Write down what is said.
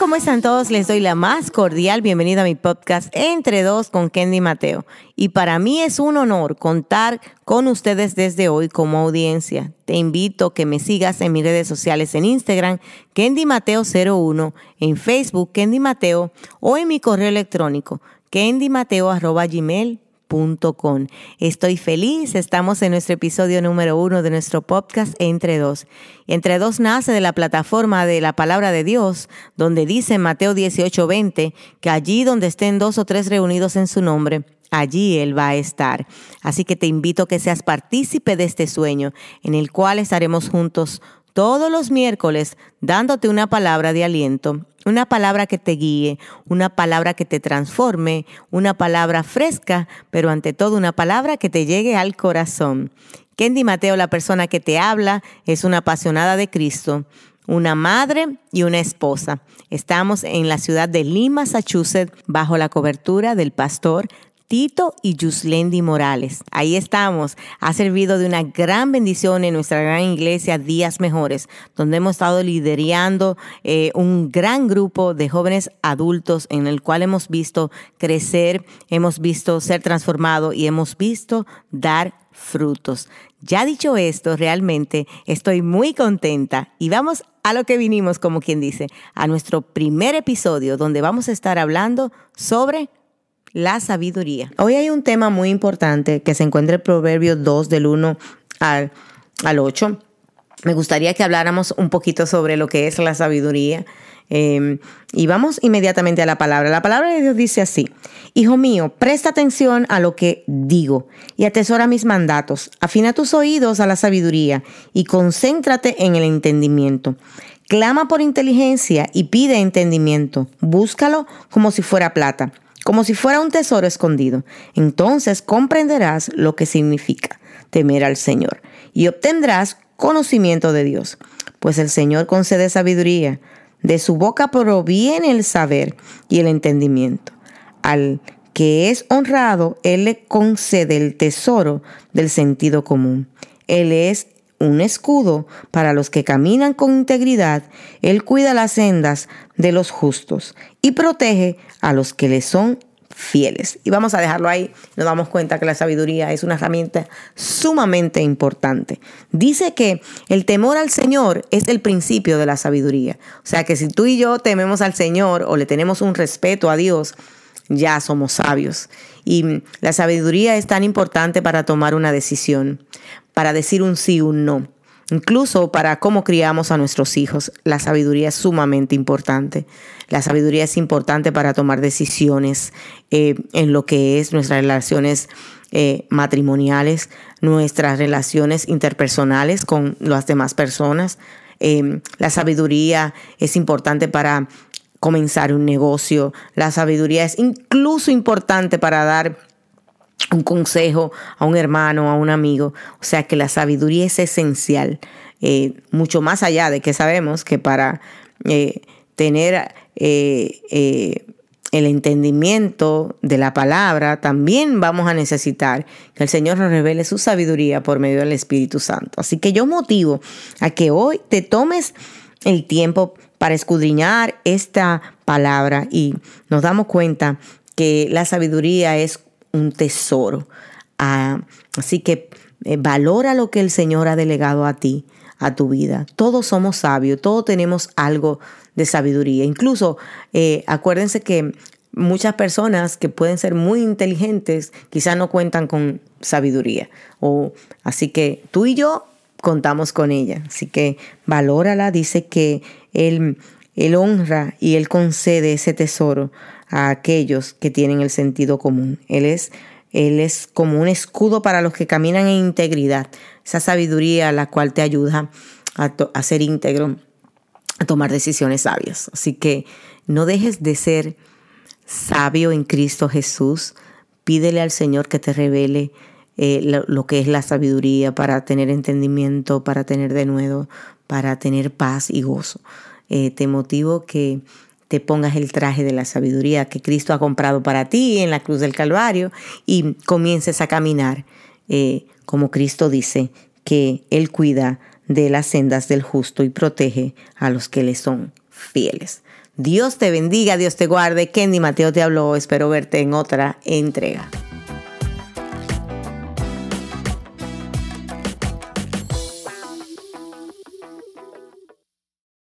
¿cómo están todos? Les doy la más cordial bienvenida a mi podcast Entre Dos con Kendy Mateo. Y para mí es un honor contar con ustedes desde hoy como audiencia. Te invito a que me sigas en mis redes sociales en Instagram, Kendy Mateo01, en Facebook, Kendy Mateo, o en mi correo electrónico, kendymateo.gmail.com Estoy feliz, estamos en nuestro episodio número uno de nuestro podcast Entre Dos. Entre Dos nace de la plataforma de la palabra de Dios, donde dice en Mateo 18:20 que allí donde estén dos o tres reunidos en su nombre, allí Él va a estar. Así que te invito a que seas partícipe de este sueño, en el cual estaremos juntos todos los miércoles dándote una palabra de aliento una palabra que te guíe, una palabra que te transforme, una palabra fresca, pero ante todo una palabra que te llegue al corazón. Kendi Mateo, la persona que te habla, es una apasionada de Cristo, una madre y una esposa. Estamos en la ciudad de Lima, Massachusetts, bajo la cobertura del pastor Tito y Yuslendi Morales. Ahí estamos. Ha servido de una gran bendición en nuestra gran iglesia Días Mejores, donde hemos estado liderando eh, un gran grupo de jóvenes adultos en el cual hemos visto crecer, hemos visto ser transformado y hemos visto dar frutos. Ya dicho esto, realmente estoy muy contenta y vamos a lo que vinimos, como quien dice, a nuestro primer episodio donde vamos a estar hablando sobre la sabiduría. Hoy hay un tema muy importante que se encuentra en Proverbios 2 del 1 al, al 8. Me gustaría que habláramos un poquito sobre lo que es la sabiduría. Em, y vamos inmediatamente a la palabra. La palabra de Dios dice así, Hijo mío, presta atención a lo que digo y atesora mis mandatos. Afina tus oídos a la sabiduría y concéntrate en el entendimiento. Clama por inteligencia y pide entendimiento. Búscalo como si fuera plata como si fuera un tesoro escondido. Entonces comprenderás lo que significa temer al Señor y obtendrás conocimiento de Dios, pues el Señor concede sabiduría. De su boca proviene el saber y el entendimiento. Al que es honrado, Él le concede el tesoro del sentido común. Él es un escudo para los que caminan con integridad, Él cuida las sendas de los justos y protege a los que le son fieles. Y vamos a dejarlo ahí. Nos damos cuenta que la sabiduría es una herramienta sumamente importante. Dice que el temor al Señor es el principio de la sabiduría. O sea que si tú y yo tememos al Señor o le tenemos un respeto a Dios, ya somos sabios. Y la sabiduría es tan importante para tomar una decisión, para decir un sí, un no. Incluso para cómo criamos a nuestros hijos, la sabiduría es sumamente importante. La sabiduría es importante para tomar decisiones eh, en lo que es nuestras relaciones eh, matrimoniales, nuestras relaciones interpersonales con las demás personas. Eh, la sabiduría es importante para comenzar un negocio. La sabiduría es incluso importante para dar un consejo a un hermano, a un amigo. O sea que la sabiduría es esencial, eh, mucho más allá de que sabemos que para eh, tener eh, el entendimiento de la palabra, también vamos a necesitar que el Señor nos revele su sabiduría por medio del Espíritu Santo. Así que yo motivo a que hoy te tomes el tiempo para escudriñar esta palabra y nos damos cuenta que la sabiduría es un tesoro. Ah, así que eh, valora lo que el Señor ha delegado a ti, a tu vida. Todos somos sabios, todos tenemos algo de sabiduría. Incluso eh, acuérdense que muchas personas que pueden ser muy inteligentes quizás no cuentan con sabiduría. O, así que tú y yo contamos con ella. Así que valórala, dice que Él, él honra y Él concede ese tesoro a aquellos que tienen el sentido común. Él es, él es como un escudo para los que caminan en integridad, esa sabiduría la cual te ayuda a, a ser íntegro, a tomar decisiones sabias. Así que no dejes de ser sabio en Cristo Jesús. Pídele al Señor que te revele eh, lo, que es la sabiduría para tener entendimiento, para tener de nuevo, para tener paz y gozo. Eh, te motivo que te pongas el traje de la sabiduría que Cristo ha comprado para ti en la cruz del Calvario y comiences a caminar eh, como Cristo dice que Él cuida de las sendas del justo y protege a los que le son fieles. Dios te bendiga, Dios te guarde. Kenny Mateo te habló. Espero verte en otra entrega.